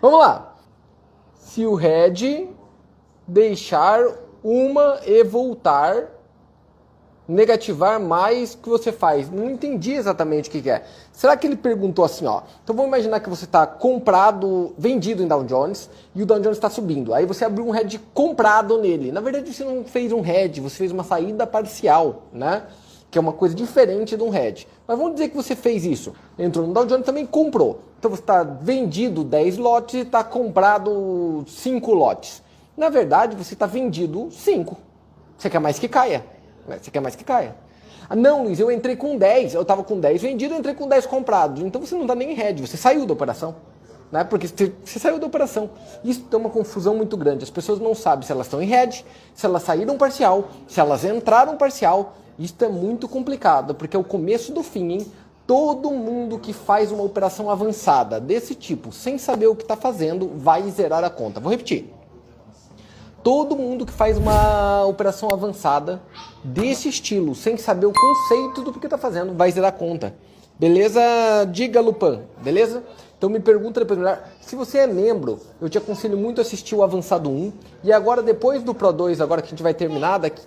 Vamos lá. Se o head deixar uma e voltar, negativar mais que você faz. Não entendi exatamente o que, que é. Será que ele perguntou assim, ó? Então vamos imaginar que você está comprado, vendido em Dow Jones e o Dow Jones está subindo. Aí você abriu um head comprado nele. Na verdade você não fez um head, você fez uma saída parcial, né? Que é uma coisa diferente de um head. Mas vamos dizer que você fez isso. Entrou no Dow Jones também comprou. Então você está vendido 10 lotes e está comprado 5 lotes. Na verdade, você está vendido 5. Você quer mais que caia. Você quer mais que caia. Ah, não, Luiz, eu entrei com 10. Eu estava com 10 vendido, entrei com 10 comprados. Então você não está nem em head, você saiu da operação. Né? Porque você saiu da operação. Isso tem uma confusão muito grande. As pessoas não sabem se elas estão em head, se elas saíram parcial, se elas entraram parcial. Isso é muito complicado, porque é o começo do fim, hein? Todo mundo que faz uma operação avançada desse tipo, sem saber o que está fazendo, vai zerar a conta. Vou repetir. Todo mundo que faz uma operação avançada desse estilo, sem saber o conceito do que está fazendo, vai zerar a conta. Beleza? Diga, Lupan. Beleza? Então me pergunta depois melhor. Se você é membro, eu te aconselho muito a assistir o Avançado 1. E agora, depois do Pro 2, agora que a gente vai terminar, daqui,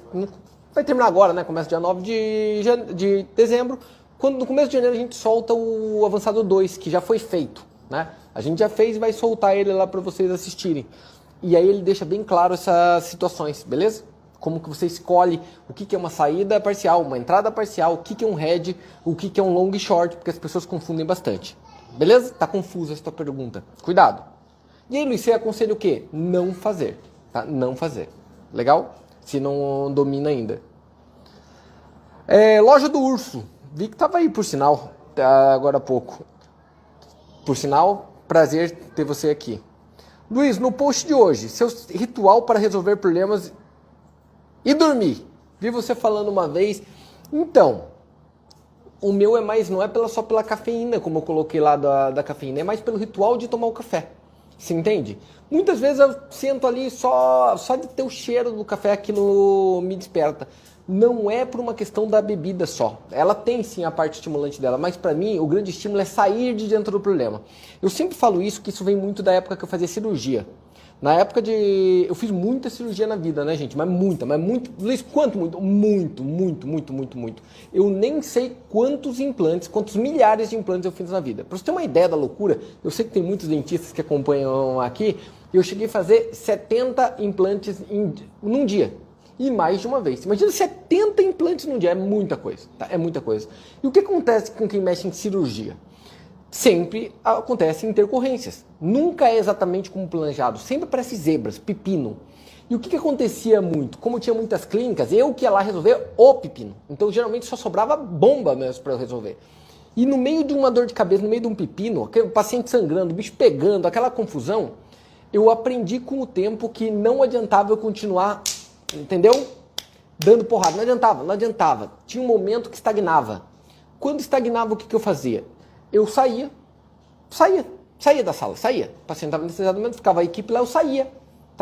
vai terminar agora, né? Começa dia 9 de, de dezembro. Quando no começo de janeiro a gente solta o Avançado 2, que já foi feito, né? A gente já fez e vai soltar ele lá para vocês assistirem. E aí ele deixa bem claro essas situações, beleza? Como que você escolhe o que, que é uma saída parcial, uma entrada parcial, o que, que é um head, o que, que é um long short, porque as pessoas confundem bastante. Beleza? Tá confusa essa tua pergunta. Cuidado. E aí, Luiz, você aconselha o quê? Não fazer. Tá? Não fazer. Legal? Se não domina ainda. É, loja do Urso. Vi que tava aí, por sinal, tá, agora há pouco. Por sinal, prazer ter você aqui. Luiz, no post de hoje, seu ritual para resolver problemas e dormir. Vi você falando uma vez. Então, o meu é mais, não é pela, só pela cafeína, como eu coloquei lá da, da cafeína, é mais pelo ritual de tomar o café. Você entende? Muitas vezes eu sento ali só, só de ter o cheiro do café aquilo me desperta não é por uma questão da bebida só. Ela tem sim a parte estimulante dela, mas para mim o grande estímulo é sair de dentro do problema. Eu sempre falo isso, que isso vem muito da época que eu fazia cirurgia. Na época de. Eu fiz muita cirurgia na vida, né, gente? Mas muita, mas muito. Luiz, quanto muito? Muito, muito, muito, muito, muito. Eu nem sei quantos implantes, quantos milhares de implantes eu fiz na vida. Pra você ter uma ideia da loucura, eu sei que tem muitos dentistas que acompanham aqui. Eu cheguei a fazer 70 implantes em, num dia e mais de uma vez. Imagina 70 implantes num dia, é muita coisa, tá? É muita coisa. E o que acontece com quem mexe em cirurgia? Sempre acontecem intercorrências. Nunca é exatamente como planejado. Sempre aparece zebras, pepino. E o que, que acontecia muito? Como tinha muitas clínicas, eu que ia lá resolver o pepino. Então geralmente só sobrava bomba mesmo para resolver. E no meio de uma dor de cabeça, no meio de um pepino, aquele paciente sangrando, o bicho pegando, aquela confusão, eu aprendi com o tempo que não adiantava eu continuar entendeu? Dando porrada. Não adiantava, não adiantava. Tinha um momento que estagnava. Quando estagnava, o que, que eu fazia? Eu saía, saía, saía da sala, saía. O paciente estava nesse momento, ficava a equipe lá, eu saía.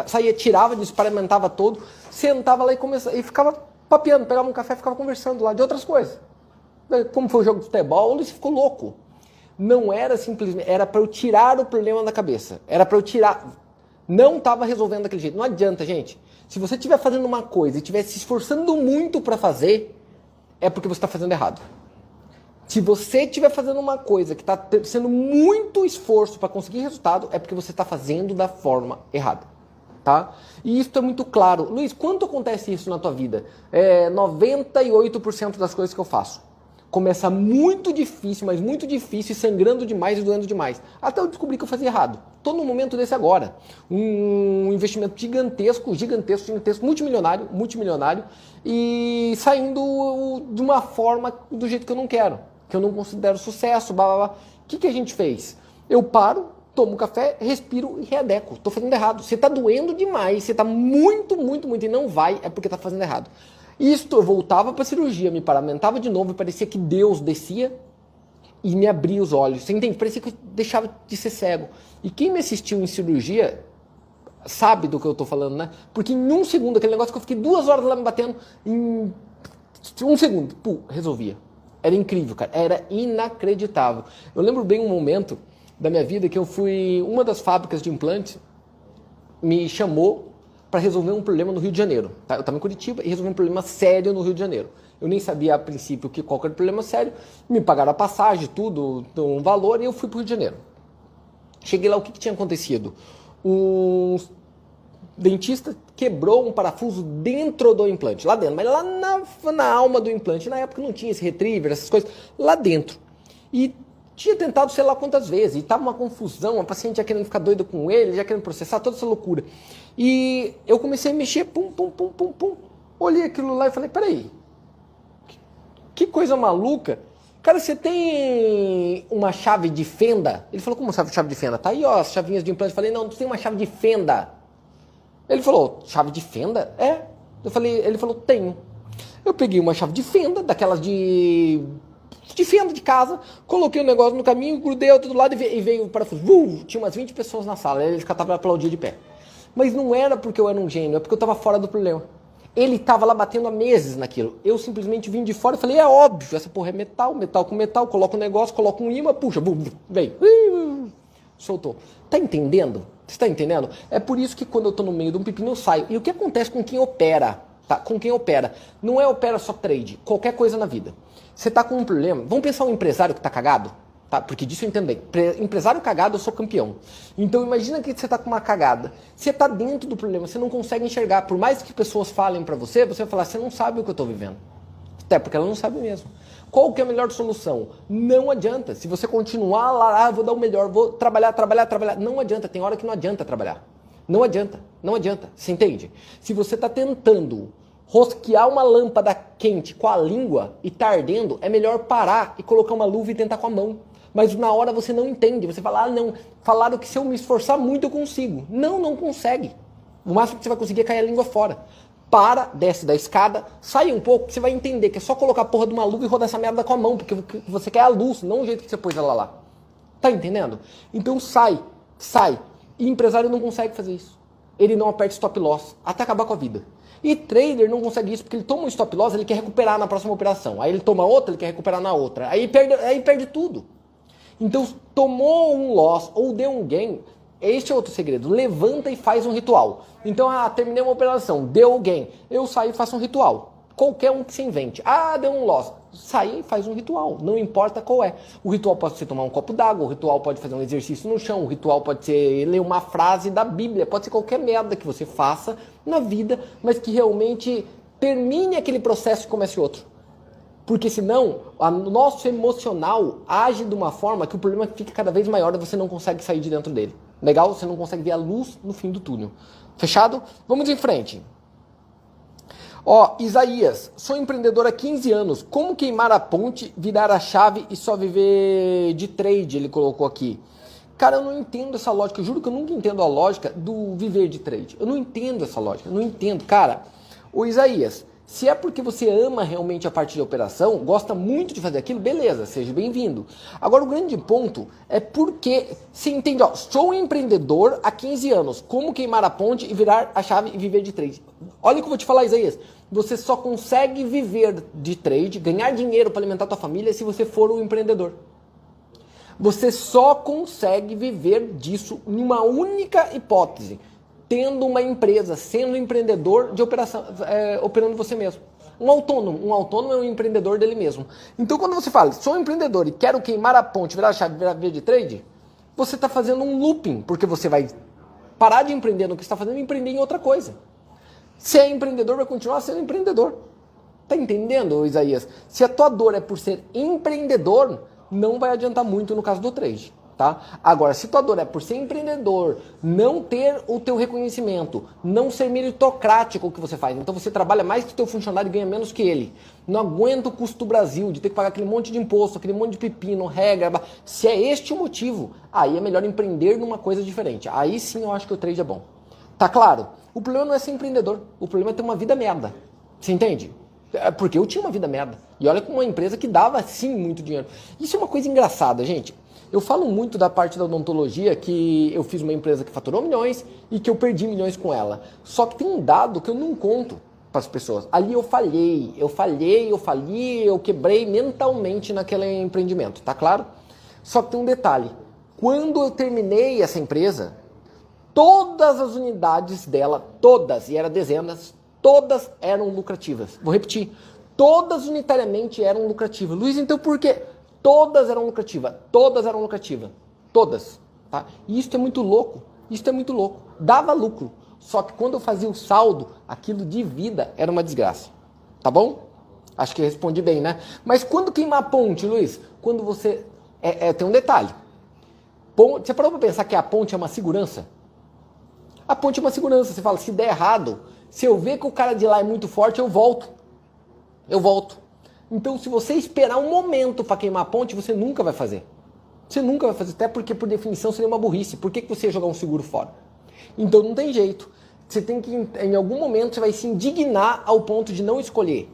Saía, tirava, experimentava todo, sentava lá e, começava, e ficava papeando, pegava um café ficava conversando lá de outras coisas. Como foi o jogo de futebol, ele ficou louco. Não era simplesmente, era para eu tirar o problema da cabeça. Era para eu tirar. Não estava resolvendo daquele jeito. Não adianta, gente. Se você estiver fazendo uma coisa e estiver se esforçando muito para fazer, é porque você está fazendo errado. Se você estiver fazendo uma coisa que está sendo muito esforço para conseguir resultado, é porque você está fazendo da forma errada. Tá? E isso é muito claro. Luiz, quanto acontece isso na tua vida? É 98% das coisas que eu faço começa muito difícil, mas muito difícil, sangrando demais e doendo demais. Até eu descobri que eu fazia errado. Estou num momento desse agora. Um investimento gigantesco, gigantesco, gigantesco, multimilionário, multimilionário, e saindo de uma forma do jeito que eu não quero, que eu não considero sucesso, blá blá blá. O que, que a gente fez? Eu paro, tomo café, respiro e readeco. Estou fazendo errado. Você está doendo demais, você está muito, muito, muito e não vai, é porque está fazendo errado. Isto eu voltava para a cirurgia, me paramentava de novo parecia que Deus descia e me abria os olhos. Você entende? Parecia que eu deixava de ser cego. E quem me assistiu em cirurgia sabe do que eu estou falando, né? Porque em um segundo, aquele negócio que eu fiquei duas horas lá me batendo, em um segundo, pô, resolvia. Era incrível, cara. Era inacreditável. Eu lembro bem um momento da minha vida que eu fui. Uma das fábricas de implantes me chamou para resolver um problema no Rio de Janeiro. Tá? Eu estava em Curitiba e resolvi um problema sério no Rio de Janeiro. Eu nem sabia a princípio que qual era o problema sério. Me pagaram a passagem, tudo, um valor, e eu fui para o Rio de Janeiro. Cheguei lá, o que, que tinha acontecido? Um dentista quebrou um parafuso dentro do implante, lá dentro, mas lá na, na alma do implante. Na época não tinha esse retriever, essas coisas, lá dentro. E tinha tentado sei lá quantas vezes, e tava uma confusão, a paciente já querendo ficar doida com ele, já querendo processar, toda essa loucura. E eu comecei a mexer, pum, pum, pum, pum, pum. Olhei aquilo lá e falei, peraí, que coisa maluca. Cara, você tem uma chave de fenda? Ele falou, como chave de fenda? Tá aí, ó, as chavinhas de implante. Eu falei, não, tu tem uma chave de fenda. Ele falou, chave de fenda? É. Eu falei, ele falou, tenho. Eu peguei uma chave de fenda, daquelas de de fenda de casa, coloquei o negócio no caminho, grudei outro do lado e veio o parafuso. Uh, tinha umas 20 pessoas na sala, eles catavam aplaudir de pé. Mas não era porque eu era um gênio, é porque eu estava fora do problema. Ele estava lá batendo há meses naquilo. Eu simplesmente vim de fora e falei, é óbvio, essa porra é metal, metal com metal, coloca um negócio, coloca um imã, puxa, bum, veio. Soltou. Tá entendendo? Você está entendendo? É por isso que quando eu estou no meio de um pepino eu saio. E o que acontece com quem opera? Tá? Com quem opera. Não é opera só trade, qualquer coisa na vida. Você está com um problema. Vamos pensar um empresário que está cagado? Tá? Porque disso eu entendo bem. Empresário cagado, eu sou campeão. Então imagina que você está com uma cagada. Você está dentro do problema, você não consegue enxergar. Por mais que pessoas falem para você, você vai falar, você não sabe o que eu estou vivendo. Até porque ela não sabe mesmo. Qual que é a melhor solução? Não adianta. Se você continuar lá, ah, vou dar o melhor, vou trabalhar, trabalhar, trabalhar. Não adianta. Tem hora que não adianta trabalhar. Não adianta. Não adianta. Você entende? Se você está tentando rosquear uma lâmpada quente com a língua e tá ardendo, é melhor parar e colocar uma luva e tentar com a mão mas na hora você não entende. Você fala, ah, não, falaram que se eu me esforçar muito eu consigo. Não, não consegue. O máximo que você vai conseguir é cair a língua fora. Para, desce da escada, sai um pouco, você vai entender que é só colocar a porra de uma luva e rodar essa merda com a mão, porque você quer a luz, não o jeito que você pôs ela lá. Tá entendendo? Então sai, sai. E empresário não consegue fazer isso. Ele não aperta stop loss até acabar com a vida. E trader não consegue isso porque ele toma um stop loss, ele quer recuperar na próxima operação. Aí ele toma outra, ele quer recuperar na outra. Aí perde, aí perde tudo. Então, tomou um loss ou deu um gain, este é outro segredo. Levanta e faz um ritual. Então, ah, terminei uma operação, deu o gain. Eu saio e faço um ritual. Qualquer um que se invente. Ah, deu um loss. Sai e faz um ritual. Não importa qual é. O ritual pode ser tomar um copo d'água, o ritual pode fazer um exercício no chão, o ritual pode ser ler uma frase da Bíblia, pode ser qualquer merda que você faça na vida, mas que realmente termine aquele processo e comece outro. Porque senão, o nosso emocional age de uma forma que o problema fica cada vez maior e você não consegue sair de dentro dele. Legal? Você não consegue ver a luz no fim do túnel. Fechado? Vamos em frente. Ó, Isaías, sou empreendedor há 15 anos. Como queimar a ponte, virar a chave e só viver de trade? Ele colocou aqui. Cara, eu não entendo essa lógica. Eu juro que eu nunca entendo a lógica do viver de trade. Eu não entendo essa lógica. Eu não entendo. Cara, o Isaías, se é porque você ama realmente a parte de operação, gosta muito de fazer aquilo, beleza, seja bem-vindo. Agora, o grande ponto é porque, se entende, ó, sou um empreendedor há 15 anos, como queimar a ponte e virar a chave e viver de trade. Olha o que eu vou te falar, Isaías. Você só consegue viver de trade, ganhar dinheiro para alimentar tua família se você for um empreendedor. Você só consegue viver disso numa única hipótese tendo uma empresa, sendo empreendedor de operação, é, operando você mesmo. Um autônomo, um autônomo é um empreendedor dele mesmo. Então quando você fala, sou um empreendedor e quero queimar a ponte, virar a chave, virar via de trade, você está fazendo um looping, porque você vai parar de empreender no que está fazendo e empreender em outra coisa. Se é empreendedor, vai continuar sendo empreendedor. Tá entendendo, Isaías? Se a tua dor é por ser empreendedor, não vai adiantar muito no caso do trade tá? Agora, se tua dor é por ser empreendedor, não ter o teu reconhecimento, não ser meritocrático o que você faz, então você trabalha mais que o teu funcionário e ganha menos que ele, não aguenta o custo do Brasil, de ter que pagar aquele monte de imposto, aquele monte de pepino, regra, se é este o motivo, aí é melhor empreender numa coisa diferente. Aí sim eu acho que o trade é bom. Tá claro? O problema não é ser empreendedor, o problema é ter uma vida merda. Você entende? É porque eu tinha uma vida merda. E olha com uma empresa que dava sim muito dinheiro. Isso é uma coisa engraçada, gente. Eu falo muito da parte da odontologia que eu fiz uma empresa que faturou milhões e que eu perdi milhões com ela. Só que tem um dado que eu não conto para as pessoas. Ali eu falhei, eu falhei, eu falhei, eu quebrei mentalmente naquele empreendimento, tá claro? Só que tem um detalhe. Quando eu terminei essa empresa, todas as unidades dela, todas, e eram dezenas, todas eram lucrativas. Vou repetir, todas unitariamente eram lucrativas. Luiz, então por quê? Todas eram lucrativas, todas eram lucrativas, todas. Tá? E isso é muito louco, isso é muito louco. Dava lucro, só que quando eu fazia o saldo, aquilo de vida era uma desgraça. Tá bom? Acho que respondi bem, né? Mas quando queimar a ponte, Luiz? Quando você. É, é, tem um detalhe. Ponte, você parou para pensar que a ponte é uma segurança? A ponte é uma segurança. Você fala, se der errado, se eu ver que o cara de lá é muito forte, eu volto. Eu volto. Então, se você esperar um momento para queimar a ponte, você nunca vai fazer. Você nunca vai fazer, até porque, por definição, seria uma burrice. Por que, que você ia jogar um seguro fora? Então, não tem jeito. Você tem que, em algum momento, você vai se indignar ao ponto de não escolher.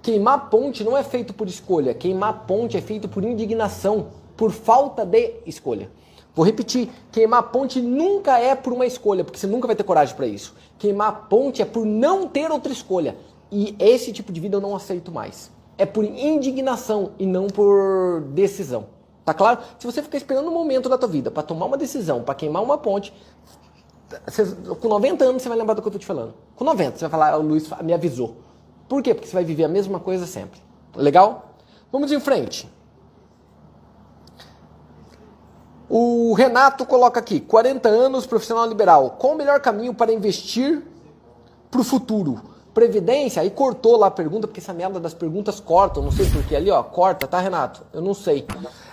Queimar ponte não é feito por escolha. Queimar ponte é feito por indignação, por falta de escolha. Vou repetir, queimar ponte nunca é por uma escolha, porque você nunca vai ter coragem para isso. Queimar ponte é por não ter outra escolha. E esse tipo de vida eu não aceito mais. É por indignação e não por decisão. Tá claro? Se você ficar esperando um momento da tua vida para tomar uma decisão, para queimar uma ponte, você, com 90 anos você vai lembrar do que eu tô te falando. Com 90 você vai falar, o Luiz me avisou. Por quê? Porque você vai viver a mesma coisa sempre. Legal? Vamos em frente. O Renato coloca aqui: 40 anos, profissional liberal. Qual o melhor caminho para investir para o futuro? Previdência? Aí cortou lá a pergunta, porque essa merda das perguntas cortam, não sei porquê. Ali, ó, corta, tá, Renato? Eu não sei.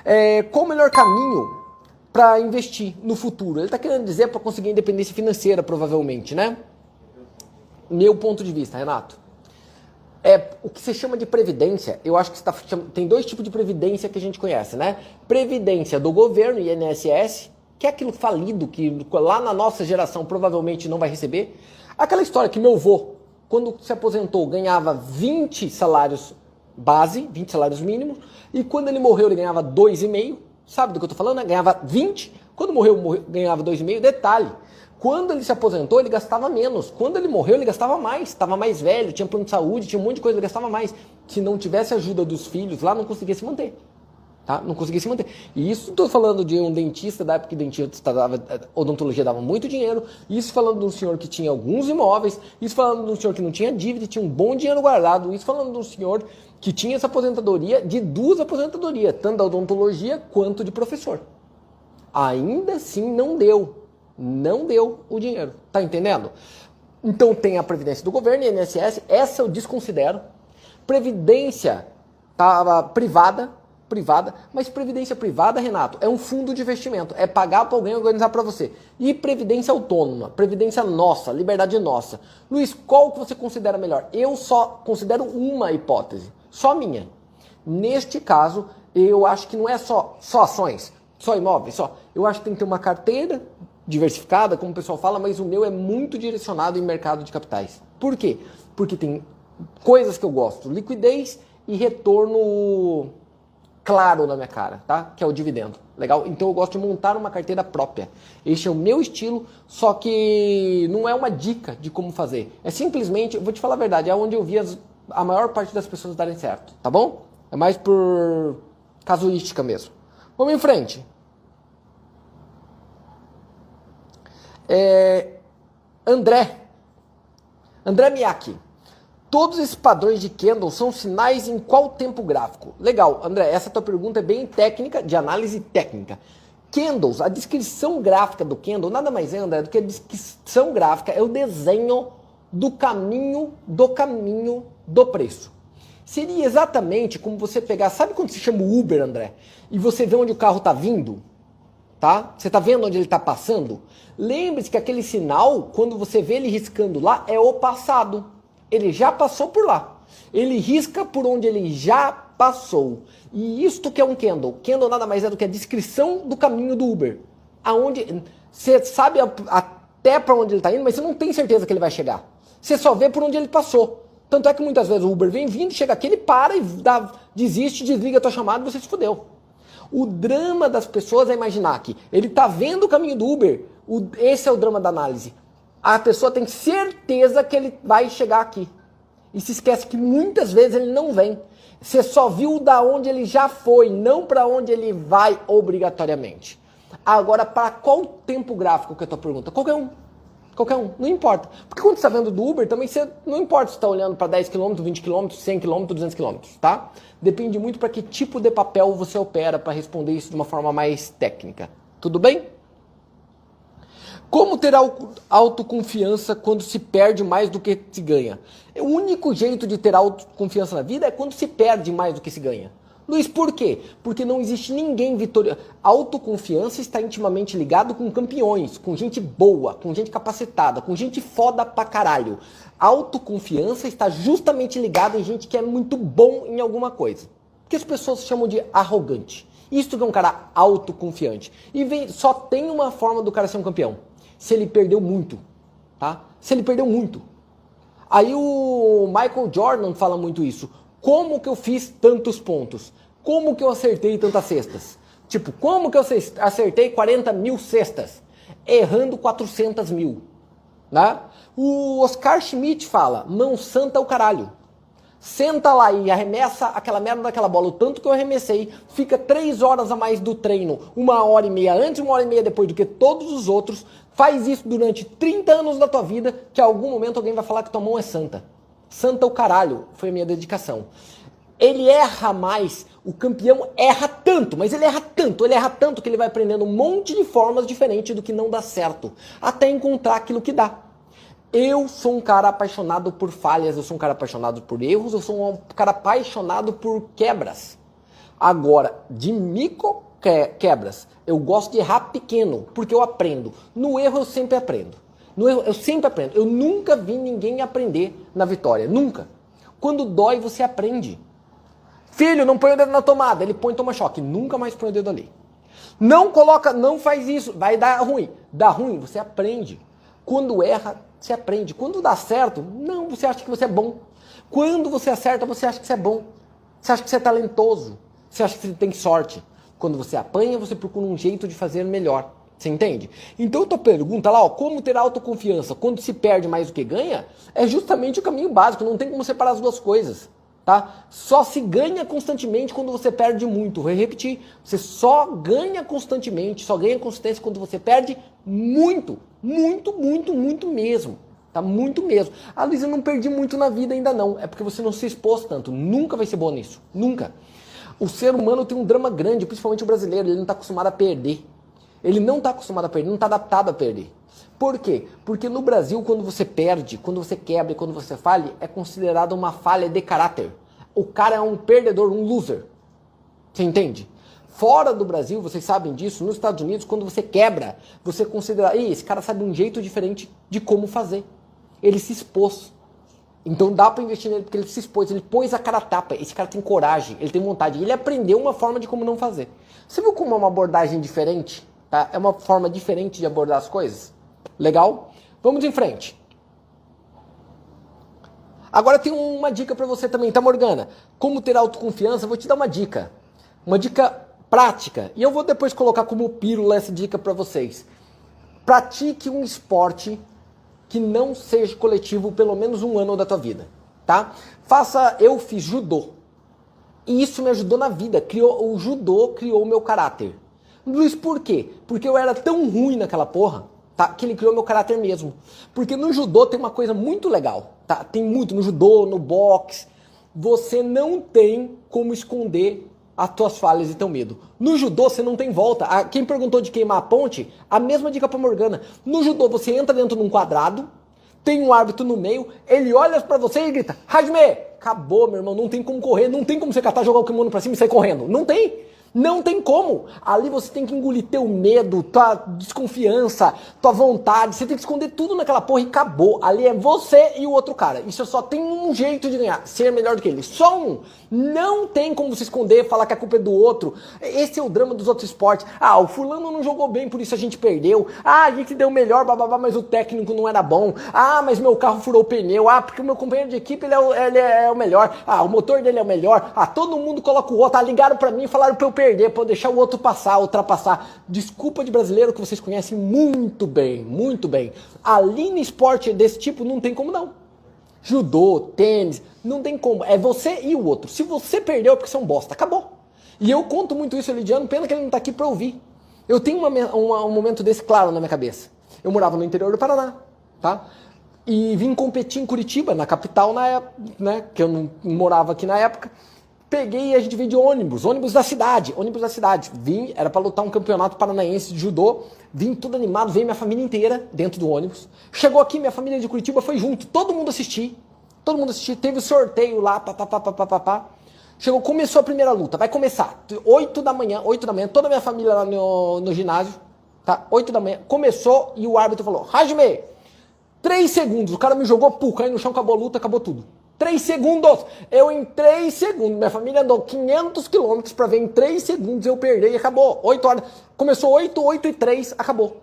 É, qual o melhor caminho para investir no futuro? Ele está querendo dizer para conseguir independência financeira, provavelmente, né? Meu ponto de vista, Renato. É, o que se chama de previdência, eu acho que tá, tem dois tipos de previdência que a gente conhece, né? Previdência do governo, INSS, que é aquilo falido que lá na nossa geração provavelmente não vai receber. Aquela história que meu avô, quando se aposentou, ganhava 20 salários base, 20 salários mínimos, e quando ele morreu ele ganhava 2,5. Sabe do que eu estou falando? Né? Ganhava 20, quando morreu, morreu ganhava 2,5. Detalhe, quando ele se aposentou, ele gastava menos. Quando ele morreu, ele gastava mais. Estava mais velho, tinha plano de saúde, tinha um monte de coisa, ele gastava mais. Se não tivesse ajuda dos filhos lá, não conseguia se manter. Tá? Não conseguia se manter. E isso estou falando de um dentista, da época que dentista dava, odontologia dava muito dinheiro. Isso falando de um senhor que tinha alguns imóveis. Isso falando de um senhor que não tinha dívida, tinha um bom dinheiro guardado. Isso falando de um senhor que tinha essa aposentadoria de duas aposentadorias, tanto da odontologia quanto de professor. Ainda assim não deu não deu o dinheiro. Tá entendendo? Então tem a previdência do governo, INSS, essa eu desconsidero. Previdência tá, privada, privada, mas previdência privada, Renato, é um fundo de investimento, é pagar para alguém organizar para você. E previdência autônoma, previdência nossa, liberdade nossa. Luiz, qual que você considera melhor? Eu só considero uma hipótese, só minha. Neste caso, eu acho que não é só, só ações, só imóveis, só. Eu acho que tem que ter uma carteira diversificada, como o pessoal fala, mas o meu é muito direcionado em mercado de capitais. Por quê? Porque tem coisas que eu gosto, liquidez e retorno claro na minha cara, tá? Que é o dividendo. Legal? Então eu gosto de montar uma carteira própria. Este é o meu estilo, só que não é uma dica de como fazer. É simplesmente, vou te falar a verdade, é onde eu vi as, a maior parte das pessoas darem certo, tá bom? É mais por casuística mesmo. Vamos em frente. É, André. André Miyake. Todos esses padrões de Kendall são sinais em qual tempo gráfico? Legal, André, essa tua pergunta é bem técnica, de análise técnica. Candles, a descrição gráfica do candle nada mais é, André, do que a descrição gráfica, é o desenho do caminho do caminho do preço. Seria exatamente como você pegar, sabe quando se chama Uber, André? E você vê onde o carro está vindo? Tá? Você está vendo onde ele está passando? Lembre-se que aquele sinal, quando você vê ele riscando lá, é o passado. Ele já passou por lá. Ele risca por onde ele já passou. E isto que é um candle. Candle nada mais é do que a descrição do caminho do Uber. Aonde você sabe até para onde ele está indo, mas você não tem certeza que ele vai chegar. Você só vê por onde ele passou. Tanto é que muitas vezes o Uber vem vindo, chega aqui, ele para e dá, desiste, desliga a tua chamada e você se fudeu. O drama das pessoas é imaginar que ele está vendo o caminho do Uber. O, esse é o drama da análise. A pessoa tem certeza que ele vai chegar aqui. E se esquece que muitas vezes ele não vem. Você só viu da onde ele já foi, não para onde ele vai obrigatoriamente. Agora, para qual tempo gráfico que é a tua pergunta? Qualquer um. Qualquer um, não importa. Porque quando você está vendo do Uber, também você não importa se está olhando para 10 km, 20 km, 100 km, 200 km, tá? Depende muito para que tipo de papel você opera para responder isso de uma forma mais técnica. Tudo bem? Como ter autoconfiança quando se perde mais do que se ganha? O único jeito de ter autoconfiança na vida é quando se perde mais do que se ganha. Luiz, por quê? Porque não existe ninguém vitorioso. Autoconfiança está intimamente ligado com campeões, com gente boa, com gente capacitada, com gente foda pra caralho. Autoconfiança está justamente ligada em gente que é muito bom em alguma coisa. Que as pessoas chamam de arrogante. Isso que é um cara autoconfiante. E vem, só tem uma forma do cara ser um campeão. Se ele perdeu muito, tá? Se ele perdeu muito. Aí o Michael Jordan fala muito isso. Como que eu fiz tantos pontos? Como que eu acertei tantas cestas? Tipo, como que eu acertei 40 mil cestas? Errando 400 mil. Né? O Oscar Schmidt fala, mão santa o caralho. Senta lá e arremessa aquela merda daquela bola, o tanto que eu arremessei, fica três horas a mais do treino, uma hora e meia antes, uma hora e meia depois do que todos os outros. Faz isso durante 30 anos da tua vida, que em algum momento alguém vai falar que tua mão é santa. Santa o caralho, foi a minha dedicação. Ele erra mais, o campeão erra tanto, mas ele erra tanto, ele erra tanto que ele vai aprendendo um monte de formas diferentes do que não dá certo, até encontrar aquilo que dá. Eu sou um cara apaixonado por falhas, eu sou um cara apaixonado por erros, eu sou um cara apaixonado por quebras. Agora, de micro quebras, eu gosto de errar pequeno, porque eu aprendo. No erro eu sempre aprendo. Eu sempre aprendo. Eu nunca vi ninguém aprender na vitória. Nunca. Quando dói, você aprende. Filho, não põe o dedo na tomada. Ele põe toma choque. Nunca mais põe o dedo ali. Não coloca, não faz isso. Vai dar ruim. Dá ruim, você aprende. Quando erra, você aprende. Quando dá certo, não, você acha que você é bom. Quando você acerta, você acha que você é bom. Você acha que você é talentoso. Você acha que você tem sorte. Quando você apanha, você procura um jeito de fazer melhor. Você entende? Então, tua pergunta lá, ó, como ter autoconfiança quando se perde mais do que ganha, é justamente o caminho básico, não tem como separar as duas coisas. Tá? Só se ganha constantemente quando você perde muito. Vou repetir, você só ganha constantemente, só ganha consistência quando você perde muito, muito, muito, muito mesmo. Tá muito mesmo. Ah, Luiz, eu não perdi muito na vida ainda não. É porque você não se expôs tanto. Nunca vai ser bom nisso. Nunca. O ser humano tem um drama grande, principalmente o brasileiro. Ele não está acostumado a perder. Ele não está acostumado a perder, não está adaptado a perder. Por quê? Porque no Brasil, quando você perde, quando você quebra e quando você falha, é considerado uma falha de caráter. O cara é um perdedor, um loser. Você entende? Fora do Brasil, vocês sabem disso, nos Estados Unidos, quando você quebra, você considera, Ei, esse cara sabe um jeito diferente de como fazer. Ele se expôs. Então dá para investir nele porque ele se expôs, ele pôs a cara a tapa. Esse cara tem coragem, ele tem vontade, ele aprendeu uma forma de como não fazer. Você viu como é uma abordagem diferente? Tá? É uma forma diferente de abordar as coisas. Legal? Vamos em frente. Agora tem uma dica para você também, tá, Morgana? Como ter autoconfiança? Vou te dar uma dica. Uma dica prática. E eu vou depois colocar como pílula essa dica para vocês. Pratique um esporte que não seja coletivo pelo menos um ano da tua vida, tá? Faça, eu fiz judô. E isso me ajudou na vida. Criou, o judô criou o meu caráter. Luiz, por quê? Porque eu era tão ruim naquela porra, tá? Que ele criou meu caráter mesmo. Porque no judô tem uma coisa muito legal, tá? Tem muito no judô, no boxe. Você não tem como esconder as tuas falhas e teu medo. No judô você não tem volta. A, quem perguntou de queimar a ponte, a mesma dica para Morgana. No judô você entra dentro de um quadrado, tem um árbitro no meio, ele olha para você e grita: "Hajime, acabou, meu irmão, não tem como correr, não tem como você catar, jogar o kimono para cima e sair correndo. Não tem. Não tem como. Ali você tem que engolir teu medo, tua desconfiança, tua vontade. Você tem que esconder tudo naquela porra e acabou. Ali é você e o outro cara. Isso só tem um jeito de ganhar, ser melhor do que ele. Só um. Não tem como se esconder, falar que a culpa é do outro. Esse é o drama dos outros esportes. Ah, o fulano não jogou bem, por isso a gente perdeu. Ah, a gente deu melhor, bababá, mas o técnico não era bom. Ah, mas meu carro furou o pneu. Ah, porque o meu companheiro de equipe ele é o, ele é o melhor. Ah, o motor dele é o melhor. Ah, todo mundo coloca o outro. Ah, ligaram para mim e falaram pra eu perder perder, para deixar o outro passar, ultrapassar. Desculpa de brasileiro que vocês conhecem muito bem, muito bem. Ali no esporte desse tipo não tem como não. Judô, tênis, não tem como. É você e o outro. Se você perdeu é porque você é um bosta. Acabou. E eu conto muito isso, Elidiano, pena que ele não está aqui para ouvir. Eu tenho uma, uma, um momento desse claro na minha cabeça. Eu morava no interior do Paraná, tá? E vim competir em Curitiba, na capital, na época, né? Que eu não morava aqui na época. Peguei e a gente veio de ônibus, ônibus da cidade, ônibus da cidade. Vim, era para lutar um campeonato paranaense de judô. Vim tudo animado, veio minha família inteira dentro do ônibus. Chegou aqui, minha família de Curitiba foi junto, todo mundo assistiu. Todo mundo assistiu, teve o sorteio lá, papapá, papapá. Chegou, começou a primeira luta, vai começar. 8 da manhã, 8 da manhã, toda a minha família lá no, no ginásio, tá? 8 da manhã, começou e o árbitro falou: Hajime, 3 segundos, o cara me jogou, pu, caiu no chão, acabou a luta, acabou tudo. 3 segundos! Eu em 3 segundos, minha família andou 500 quilômetros para ver em 3 segundos eu perder e acabou. 8 horas, começou 8, 8 e 3, acabou.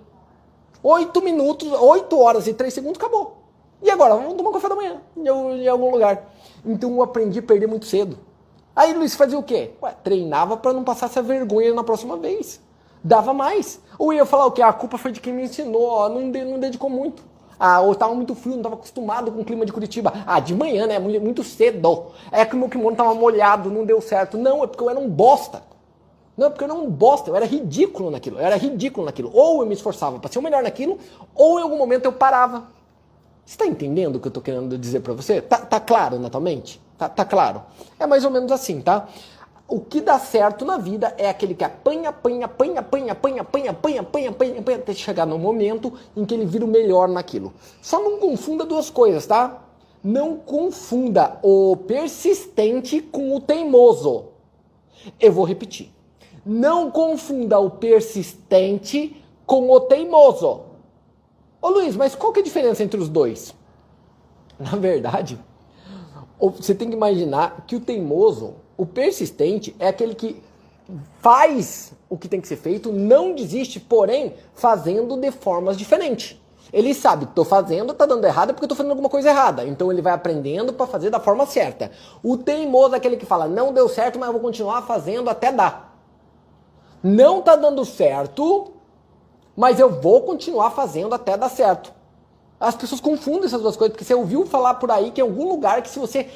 8 minutos, 8 horas e 3 segundos, acabou. E agora? Vamos tomar um café da manhã em, algum lugar. Então eu aprendi a perder muito cedo. Aí Luiz fazia o quê? Ué, treinava para não passar essa vergonha na próxima vez. Dava mais. Ou ia falar o quê? A culpa foi de quem me ensinou, ó, não, não dedicou muito. Ah, ou estava muito frio, não estava acostumado com o clima de Curitiba. Ah, de manhã, né? Muito cedo. É que o meu kimono estava molhado, não deu certo. Não, é porque eu era um bosta. Não, é porque eu era um bosta, eu era ridículo naquilo. Eu era ridículo naquilo. Ou eu me esforçava para ser o melhor naquilo, ou em algum momento eu parava. Você está entendendo o que eu estou querendo dizer para você? Tá, tá claro na tua mente? Tá, tá claro? É mais ou menos assim, tá? O que dá certo na vida é aquele que apanha, apanha, apanha, apanha, apanha, apanha, apanha, apanha, apanha, apanha, até chegar no momento em que ele vira o melhor naquilo. Só não confunda duas coisas, tá? Não confunda o persistente com o teimoso. Eu vou repetir. Não confunda o persistente com o teimoso. Ô Luiz, mas qual que é a diferença entre os dois? Na verdade, você tem que imaginar que o teimoso, o persistente, é aquele que faz o que tem que ser feito, não desiste, porém, fazendo de formas diferentes. Ele sabe estou fazendo, está dando errado porque estou fazendo alguma coisa errada. Então ele vai aprendendo para fazer da forma certa. O teimoso é aquele que fala, não deu certo, mas eu vou continuar fazendo até dar. Não está dando certo, mas eu vou continuar fazendo até dar certo. As pessoas confundem essas duas coisas, porque você ouviu falar por aí que em algum lugar que se você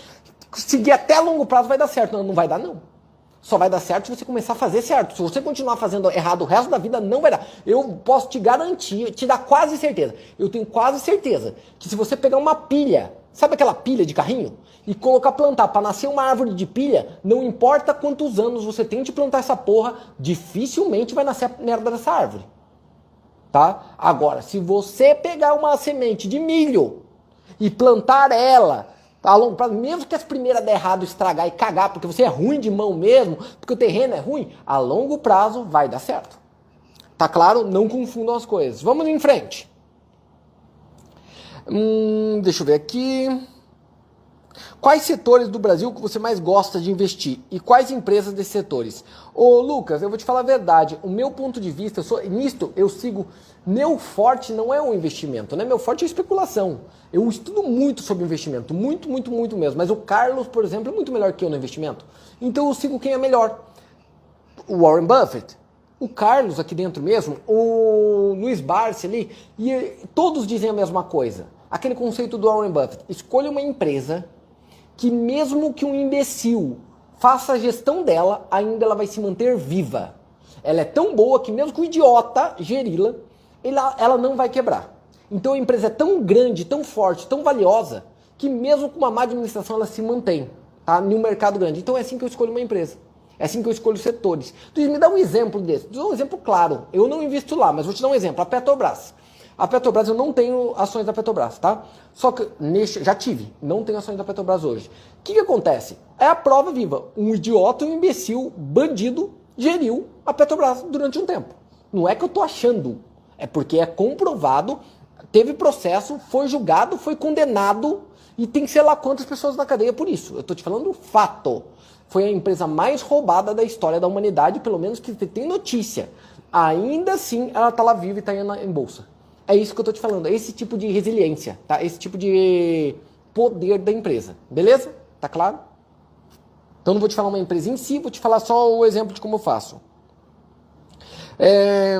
seguir até longo prazo vai dar certo. Não, não vai dar não. Só vai dar certo se você começar a fazer certo. Se você continuar fazendo errado o resto da vida, não vai dar. Eu posso te garantir, te dar quase certeza. Eu tenho quase certeza que se você pegar uma pilha, sabe aquela pilha de carrinho? E colocar plantar para nascer uma árvore de pilha, não importa quantos anos você tem de plantar essa porra, dificilmente vai nascer a merda dessa árvore tá? Agora, se você pegar uma semente de milho e plantar ela a longo prazo, mesmo que as primeiras der errado, estragar e cagar, porque você é ruim de mão mesmo, porque o terreno é ruim, a longo prazo vai dar certo. Tá claro? Não confundam as coisas. Vamos em frente. Hum, deixa eu ver aqui. Quais setores do Brasil que você mais gosta de investir e quais empresas desses setores? Ô Lucas, eu vou te falar a verdade. O meu ponto de vista, eu sou nisto, eu sigo. Meu forte não é o investimento, né? Meu forte é especulação. Eu estudo muito sobre investimento, muito, muito, muito mesmo. Mas o Carlos, por exemplo, é muito melhor que eu no investimento. Então eu sigo quem é melhor. O Warren Buffett, o Carlos aqui dentro mesmo, o Luiz Barsi ali, e todos dizem a mesma coisa. Aquele conceito do Warren Buffett. Escolha uma empresa que mesmo que um imbecil faça a gestão dela, ainda ela vai se manter viva. Ela é tão boa que mesmo que o idiota geri-la, ela, não vai quebrar. Então a empresa é tão grande, tão forte, tão valiosa, que mesmo com uma má administração ela se mantém tá? em um mercado grande. Então é assim que eu escolho uma empresa. É assim que eu escolho setores. Tu me dá um exemplo desse. Um exemplo claro. Eu não invisto lá, mas vou te dar um exemplo. A Petrobras. A Petrobras, eu não tenho ações da Petrobras, tá? Só que neste, já tive, não tenho ações da Petrobras hoje. O que, que acontece? É a prova viva. Um idiota, um imbecil, bandido, geriu a Petrobras durante um tempo. Não é que eu tô achando, é porque é comprovado, teve processo, foi julgado, foi condenado e tem sei lá quantas pessoas na cadeia por isso. Eu tô te falando fato. Foi a empresa mais roubada da história da humanidade, pelo menos que tem notícia. Ainda assim, ela tá lá viva e tá em, em bolsa. É isso que eu tô te falando, é esse tipo de resiliência, tá? Esse tipo de poder da empresa, beleza? Tá claro? Então não vou te falar uma empresa em si, vou te falar só o exemplo de como eu faço. É...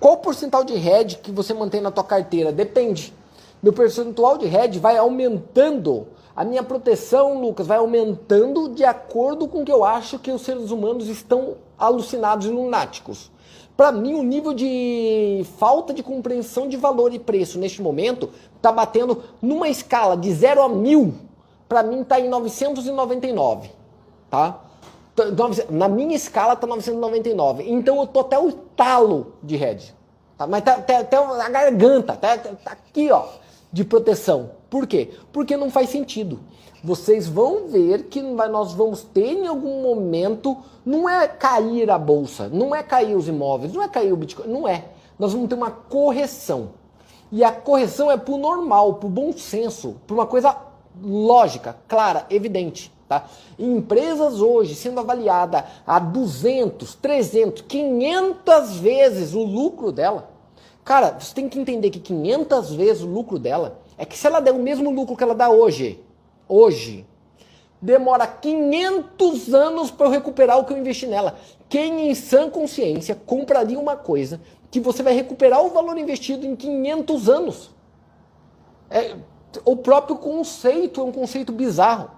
Qual o porcentagem de hedge que você mantém na tua carteira? Depende. Meu percentual de hedge vai aumentando. A minha proteção, Lucas, vai aumentando de acordo com o que eu acho que os seres humanos estão alucinados e lunáticos. Para mim, o nível de falta de compreensão de valor e preço neste momento está batendo numa escala de 0 a 1000. Para mim, está em 999. Tá? Na minha escala, está 999. Então, eu tô até o talo de hedge. Tá? Mas tá, até tá, tá a garganta. Tá, tá, tá aqui, ó, de proteção. Por quê? Porque não faz sentido vocês vão ver que nós vamos ter em algum momento, não é cair a bolsa, não é cair os imóveis, não é cair o Bitcoin, não é. Nós vamos ter uma correção. E a correção é por normal, por bom senso, por uma coisa lógica, clara, evidente. Tá? Empresas hoje sendo avaliada a 200, 300, 500 vezes o lucro dela. Cara, você tem que entender que 500 vezes o lucro dela é que se ela der o mesmo lucro que ela dá hoje, hoje. Demora 500 anos para eu recuperar o que eu investi nela. Quem em sã consciência compraria uma coisa que você vai recuperar o valor investido em 500 anos? É, o próprio conceito é um conceito bizarro,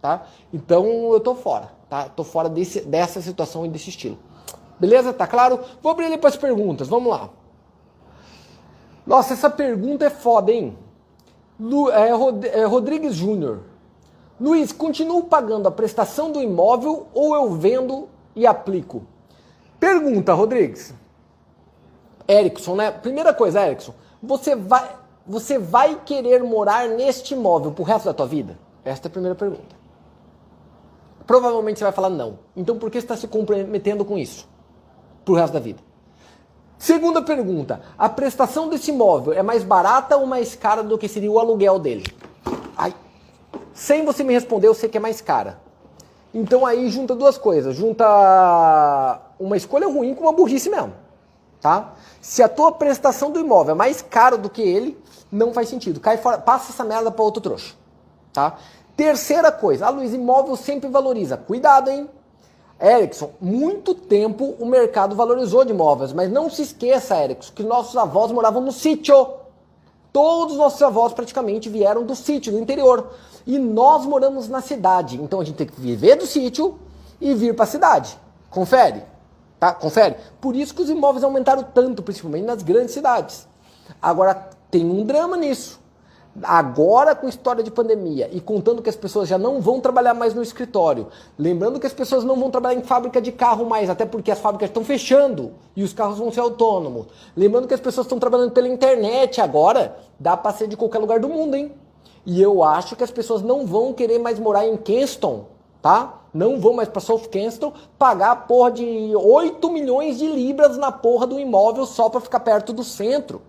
tá? Então eu tô fora, tá? Tô fora desse, dessa situação e desse estilo. Beleza? Tá claro? Vou abrir ali para as perguntas. Vamos lá. Nossa, essa pergunta é foda, hein? Lu, é, Rod, é, Rodrigues Júnior. Luiz, continuo pagando a prestação do imóvel ou eu vendo e aplico? Pergunta, Rodrigues. Erickson, né? Primeira coisa, Erickson, você vai, você vai querer morar neste imóvel pro resto da tua vida? Esta é a primeira pergunta. Provavelmente você vai falar não. Então por que você está se comprometendo com isso? Pro resto da vida. Segunda pergunta: a prestação desse imóvel é mais barata ou mais cara do que seria o aluguel dele? Sem você me responder, eu sei que é mais cara. Então aí junta duas coisas. Junta uma escolha ruim com uma burrice mesmo. Tá? Se a tua prestação do imóvel é mais cara do que ele, não faz sentido. Cai fora, passa essa merda para outro trouxa. Tá? Terceira coisa, a Luiz Imóvel sempre valoriza. Cuidado, hein? Erickson, muito tempo o mercado valorizou de imóveis, mas não se esqueça, Erickson, que nossos avós moravam no sítio. Todos os nossos avós praticamente vieram do sítio, do interior. E nós moramos na cidade. Então a gente tem que viver do sítio e vir para a cidade. Confere. Tá? Confere. Por isso que os imóveis aumentaram tanto, principalmente nas grandes cidades. Agora tem um drama nisso. Agora, com história de pandemia e contando que as pessoas já não vão trabalhar mais no escritório, lembrando que as pessoas não vão trabalhar em fábrica de carro mais, até porque as fábricas estão fechando e os carros vão ser autônomos. Lembrando que as pessoas estão trabalhando pela internet agora, dá para ser de qualquer lugar do mundo, hein? E eu acho que as pessoas não vão querer mais morar em Kingston, tá? Não vão mais para South Kingston pagar porra de 8 milhões de libras na porra do imóvel só para ficar perto do centro.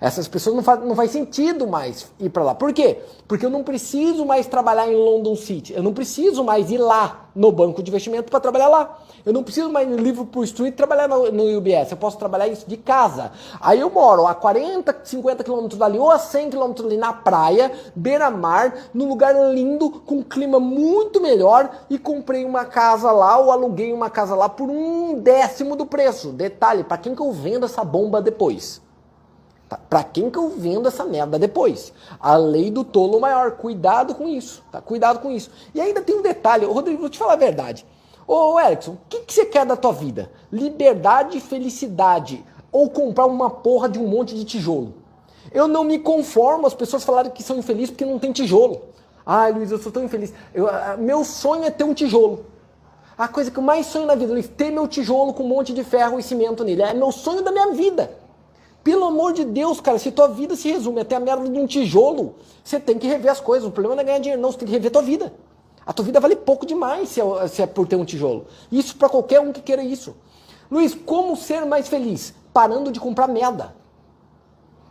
Essas pessoas não faz, não faz sentido mais ir para lá. Por quê? Porque eu não preciso mais trabalhar em London City. Eu não preciso mais ir lá no banco de investimento para trabalhar lá. Eu não preciso mais no Liverpool Street trabalhar no, no, UBS. Eu posso trabalhar isso de casa. Aí eu moro a 40, 50 quilômetros dali ou a 100 quilômetros ali na praia, beira-mar, num lugar lindo, com um clima muito melhor e comprei uma casa lá ou aluguei uma casa lá por um décimo do preço. Detalhe, para quem que eu vendo essa bomba depois? Tá? Para quem que eu vendo essa merda depois? A lei do tolo maior. Cuidado com isso. Tá? Cuidado com isso. E ainda tem um detalhe. Rodrigo, vou te falar a verdade. Ô, Erickson, o que, que você quer da tua vida? Liberdade e felicidade. Ou comprar uma porra de um monte de tijolo? Eu não me conformo as pessoas falarem que são infelizes porque não tem tijolo. Ai, Luiz, eu sou tão infeliz. Eu, meu sonho é ter um tijolo. A coisa que eu mais sonho na vida, Luiz, ter meu tijolo com um monte de ferro e cimento nele. É meu sonho da minha vida. Pelo amor de Deus, cara, se tua vida se resume até a merda de um tijolo, você tem que rever as coisas. O problema não é ganhar dinheiro, não, você tem que rever tua vida. A tua vida vale pouco demais se é, se é por ter um tijolo. Isso para qualquer um que queira isso. Luiz, como ser mais feliz? Parando de comprar merda.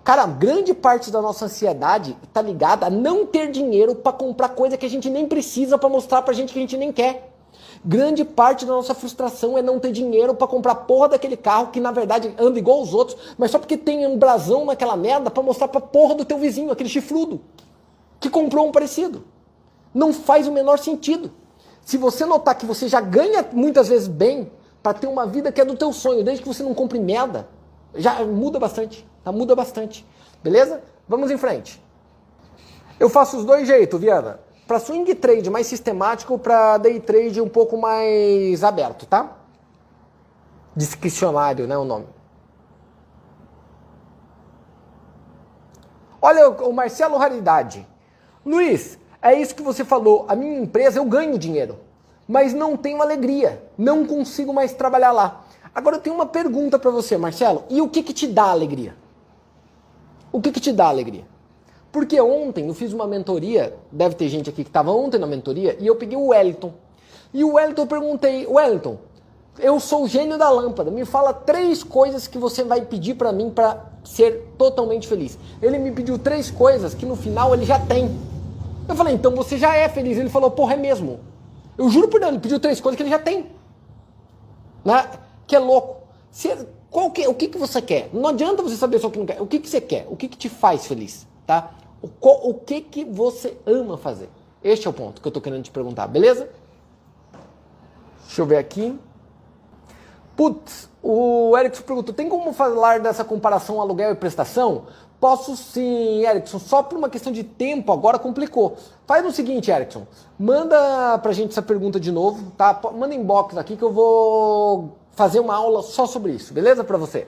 Cara, grande parte da nossa ansiedade está ligada a não ter dinheiro para comprar coisa que a gente nem precisa para mostrar pra gente que a gente nem quer. Grande parte da nossa frustração é não ter dinheiro para comprar porra daquele carro que na verdade anda igual os outros, mas só porque tem um brasão naquela merda para mostrar pra porra do teu vizinho, aquele chifrudo, que comprou um parecido. Não faz o menor sentido. Se você notar que você já ganha muitas vezes bem para ter uma vida que é do teu sonho, desde que você não compre merda, já muda bastante, tá? Muda bastante. Beleza? Vamos em frente. Eu faço os dois jeitos, Viana. Para swing trade mais sistemático, para day trade um pouco mais aberto, tá? Discricionário, né, o nome. Olha o Marcelo Raridade. Luiz, é isso que você falou. A minha empresa eu ganho dinheiro, mas não tenho alegria. Não consigo mais trabalhar lá. Agora eu tenho uma pergunta para você, Marcelo. E o que que te dá alegria? O que que te dá alegria? Porque ontem eu fiz uma mentoria, deve ter gente aqui que estava ontem na mentoria, e eu peguei o Wellington. E o Wellington eu perguntei, Wellington, eu sou o gênio da lâmpada, me fala três coisas que você vai pedir para mim para ser totalmente feliz. Ele me pediu três coisas que no final ele já tem. Eu falei, então você já é feliz. Ele falou, porra, é mesmo. Eu juro por Deus, ele pediu três coisas que ele já tem. Né? Que é louco. Se, qual que, o que, que você quer? Não adianta você saber só o que não quer. O que, que você quer? O que, que te faz feliz? Tá? O, o que, que você ama fazer? Este é o ponto que eu tô querendo te perguntar, beleza? Deixa eu ver aqui. Putz, o Erickson perguntou: tem como falar dessa comparação aluguel e prestação? Posso sim, Erickson, só por uma questão de tempo agora complicou. Faz o seguinte, Erickson, manda pra gente essa pergunta de novo, tá? Manda inbox aqui que eu vou fazer uma aula só sobre isso, beleza para você?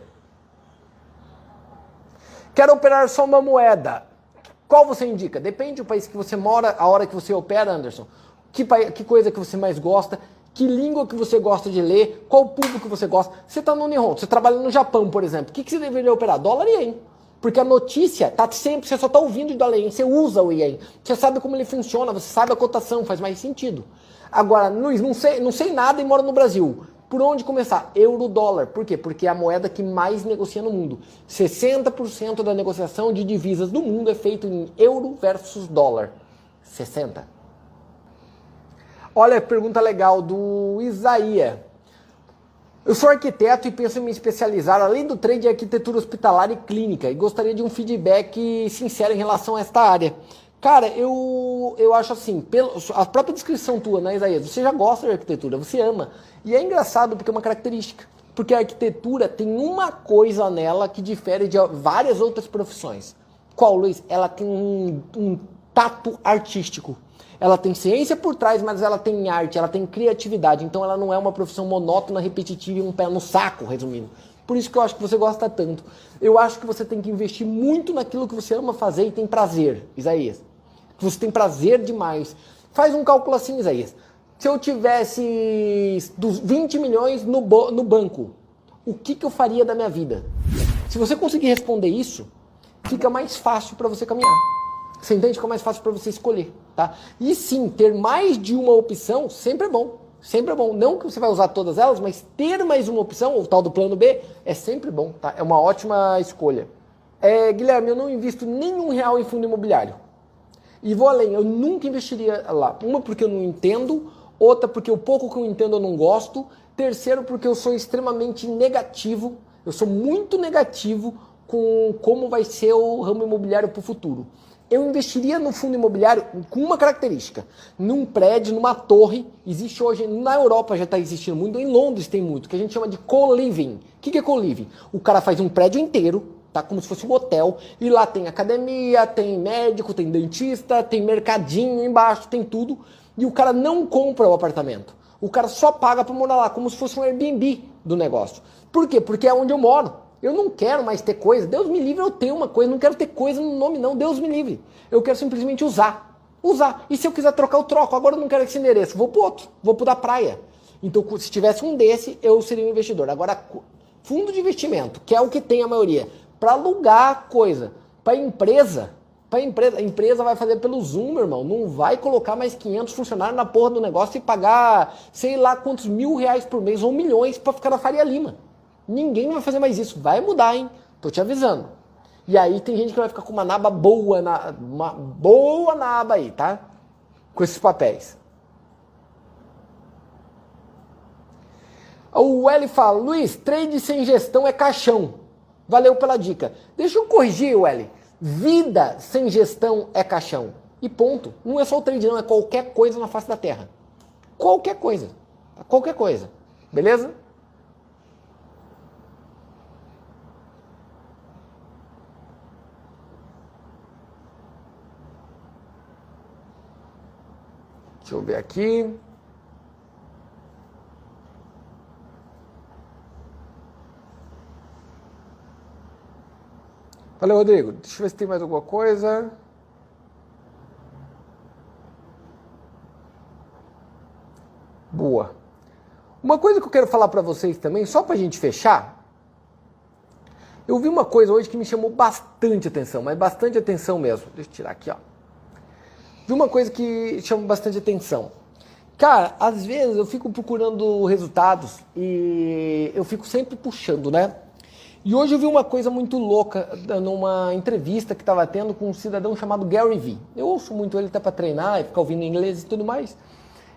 Quero operar só uma moeda. Qual você indica? Depende do país que você mora, a hora que você opera, Anderson. Que, que coisa que você mais gosta? que língua que você gosta de ler, qual público que você gosta. Você está no Nihon, você trabalha no Japão, por exemplo. O que, que você deveria operar? Dólar e ien. Porque a notícia tá sempre, você só está ouvindo e ien, você usa o ien. Você sabe como ele funciona, você sabe a cotação, faz mais sentido. Agora, Luiz, não sei, não sei nada e moro no Brasil. Por onde começar? Euro-dólar. Por quê? Porque é a moeda que mais negocia no mundo. 60% da negociação de divisas do mundo é feito em euro versus dólar. 60%. Olha, pergunta legal do Isaías. Eu sou arquiteto e penso em me especializar, além do trade, em arquitetura hospitalar e clínica, e gostaria de um feedback sincero em relação a esta área. Cara, eu, eu acho assim, pelo, a própria descrição tua, né, Isaías? Você já gosta de arquitetura, você ama. E é engraçado porque é uma característica. Porque a arquitetura tem uma coisa nela que difere de várias outras profissões. Qual, Luiz? Ela tem um, um tato artístico. Ela tem ciência por trás, mas ela tem arte, ela tem criatividade. Então ela não é uma profissão monótona, repetitiva e um pé no saco, resumindo. Por isso que eu acho que você gosta tanto. Eu acho que você tem que investir muito naquilo que você ama fazer e tem prazer, Isaías. Que você tem prazer demais. Faz um cálculo assim, Isaías. Se eu tivesse 20 milhões no, no banco, o que, que eu faria da minha vida? Se você conseguir responder isso, fica mais fácil para você caminhar. Você entende? Fica mais fácil para você escolher. Tá? E sim, ter mais de uma opção sempre é bom. Sempre é bom. Não que você vai usar todas elas, mas ter mais uma opção, o tal do plano B, é sempre bom. Tá? É uma ótima escolha. É, Guilherme, eu não invisto nenhum real em fundo imobiliário. E vou além, eu nunca investiria lá. Uma porque eu não entendo, outra porque o pouco que eu entendo eu não gosto, terceiro porque eu sou extremamente negativo, eu sou muito negativo com como vai ser o ramo imobiliário para o futuro eu investiria no fundo imobiliário com uma característica. Num prédio, numa torre, existe hoje, na Europa já está existindo muito, em Londres tem muito, que a gente chama de co-living. O que, que é co-living? O cara faz um prédio inteiro, tá? Como se fosse um hotel, e lá tem academia, tem médico, tem dentista, tem mercadinho embaixo, tem tudo, e o cara não compra o apartamento. O cara só paga para morar lá, como se fosse um Airbnb do negócio. Por quê? Porque é onde eu moro. Eu não quero mais ter coisa. Deus me livre, eu tenho uma coisa. Não quero ter coisa no nome, não. Deus me livre. Eu quero simplesmente usar. Usar. E se eu quiser trocar, eu troco. Agora eu não quero esse endereço. Vou pro outro. Vou pro da praia. Então, se tivesse um desse, eu seria um investidor. Agora, fundo de investimento, que é o que tem a maioria, para alugar coisa. Para empresa, para empresa, a empresa vai fazer pelo Zoom, meu irmão. Não vai colocar mais 500 funcionários na porra do negócio e pagar sei lá quantos mil reais por mês ou milhões para ficar na Faria Lima. Ninguém vai fazer mais isso. Vai mudar, hein? Tô te avisando. E aí tem gente que vai ficar com uma naba boa, na, uma boa naba aí, tá? Com esses papéis. O L fala, Luiz, trade sem gestão é caixão. Valeu pela dica. Deixa eu corrigir, Welly. Vida sem gestão é caixão. E ponto. Não é só o trade, não. É qualquer coisa na face da terra. Qualquer coisa. Qualquer coisa. Beleza? Deixa eu ver aqui. Valeu, Rodrigo. Deixa eu ver se tem mais alguma coisa. Boa. Uma coisa que eu quero falar para vocês também, só para a gente fechar. Eu vi uma coisa hoje que me chamou bastante atenção, mas bastante atenção mesmo. Deixa eu tirar aqui, ó. Vi uma coisa que chama bastante atenção. Cara, às vezes eu fico procurando resultados e eu fico sempre puxando, né? E hoje eu vi uma coisa muito louca numa entrevista que estava tendo com um cidadão chamado Gary Vee. Eu ouço muito ele até para treinar e ficar ouvindo inglês e tudo mais.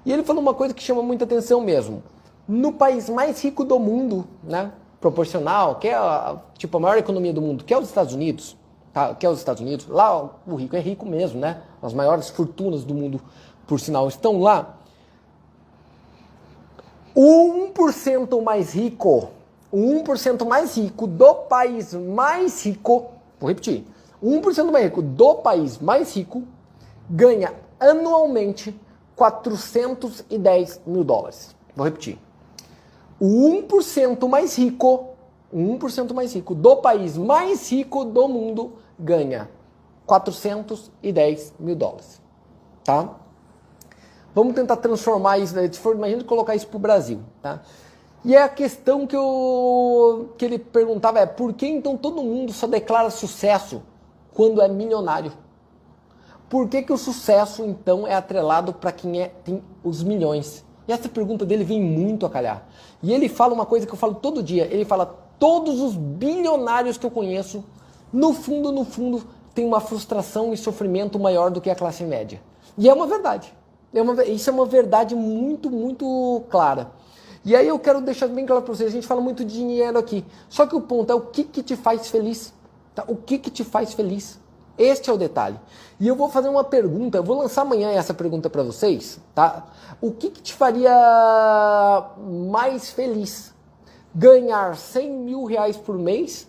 E ele falou uma coisa que chama muita atenção mesmo. No país mais rico do mundo, né, proporcional, que é a, tipo a maior economia do mundo, que é os Estados Unidos, tá, que é os Estados Unidos, lá o rico é rico mesmo, né? As maiores fortunas do mundo, por sinal, estão lá. O 1% mais rico o 1% mais rico do país mais rico, vou repetir, o 1% mais rico do país mais rico ganha anualmente 410 mil dólares. Vou repetir. O 1% mais rico, o 1% mais rico do país mais rico do mundo ganha 410 mil dólares. Tá? Vamos tentar transformar isso, né? imagina colocar isso para o Brasil. Tá? E é a questão que, eu, que ele perguntava é por que então todo mundo só declara sucesso quando é milionário? Por que, que o sucesso então é atrelado para quem é, tem os milhões? E essa pergunta dele vem muito a calhar. E ele fala uma coisa que eu falo todo dia. Ele fala todos os bilionários que eu conheço, no fundo, no fundo, tem uma frustração e sofrimento maior do que a classe média. E é uma verdade. É uma, isso é uma verdade muito, muito clara. E aí eu quero deixar bem claro para vocês, a gente fala muito de dinheiro aqui. Só que o ponto é o que, que te faz feliz. Tá? O que, que te faz feliz? Este é o detalhe. E eu vou fazer uma pergunta, eu vou lançar amanhã essa pergunta para vocês, tá? O que, que te faria mais feliz? Ganhar 100 mil reais por mês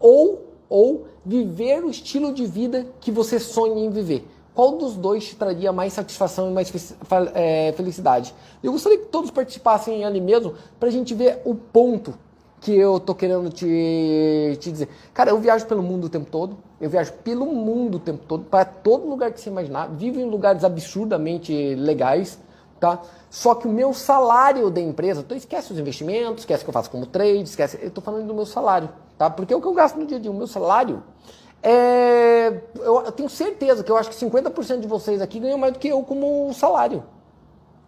ou, ou viver o estilo de vida que você sonha em viver? Qual dos dois te traria mais satisfação e mais é, felicidade? Eu gostaria que todos participassem ali mesmo para a gente ver o ponto que eu tô querendo te, te dizer. Cara, eu viajo pelo mundo o tempo todo, eu viajo pelo mundo o tempo todo, para todo lugar que você imaginar, vivo em lugares absurdamente legais, tá? Só que o meu salário da empresa, então esquece os investimentos, esquece que eu faço como trade, esquece, eu tô falando do meu salário, tá? Porque é o que eu gasto no dia a dia, o meu salário é, eu, eu, tenho certeza que eu acho que 50% de vocês aqui ganham mais do que eu como salário.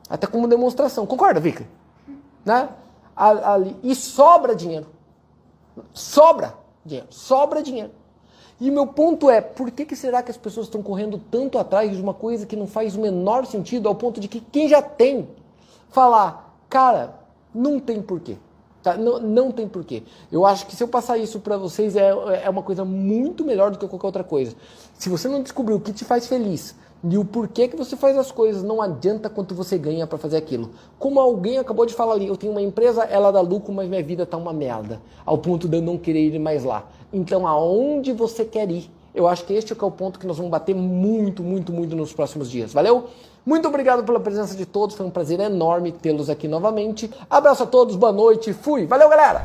Até como demonstração. Concorda, Vika? Né? Ali, e sobra dinheiro. Sobra dinheiro. Sobra dinheiro. E meu ponto é, por que, que será que as pessoas estão correndo tanto atrás de uma coisa que não faz o menor sentido, ao ponto de que quem já tem falar, cara, não tem porquê. Tá? Não, não tem porquê. Eu acho que se eu passar isso para vocês é, é uma coisa muito melhor do que qualquer outra coisa. Se você não descobriu o que te faz feliz e o porquê que você faz as coisas, não adianta quanto você ganha para fazer aquilo. Como alguém acabou de falar ali, eu tenho uma empresa, ela dá lucro, mas minha vida tá uma merda, ao ponto de eu não querer ir mais lá. Então, aonde você quer ir? Eu acho que este é o ponto que nós vamos bater muito, muito, muito nos próximos dias. Valeu? Muito obrigado pela presença de todos, foi um prazer enorme tê-los aqui novamente. Abraço a todos, boa noite, fui. Valeu, galera!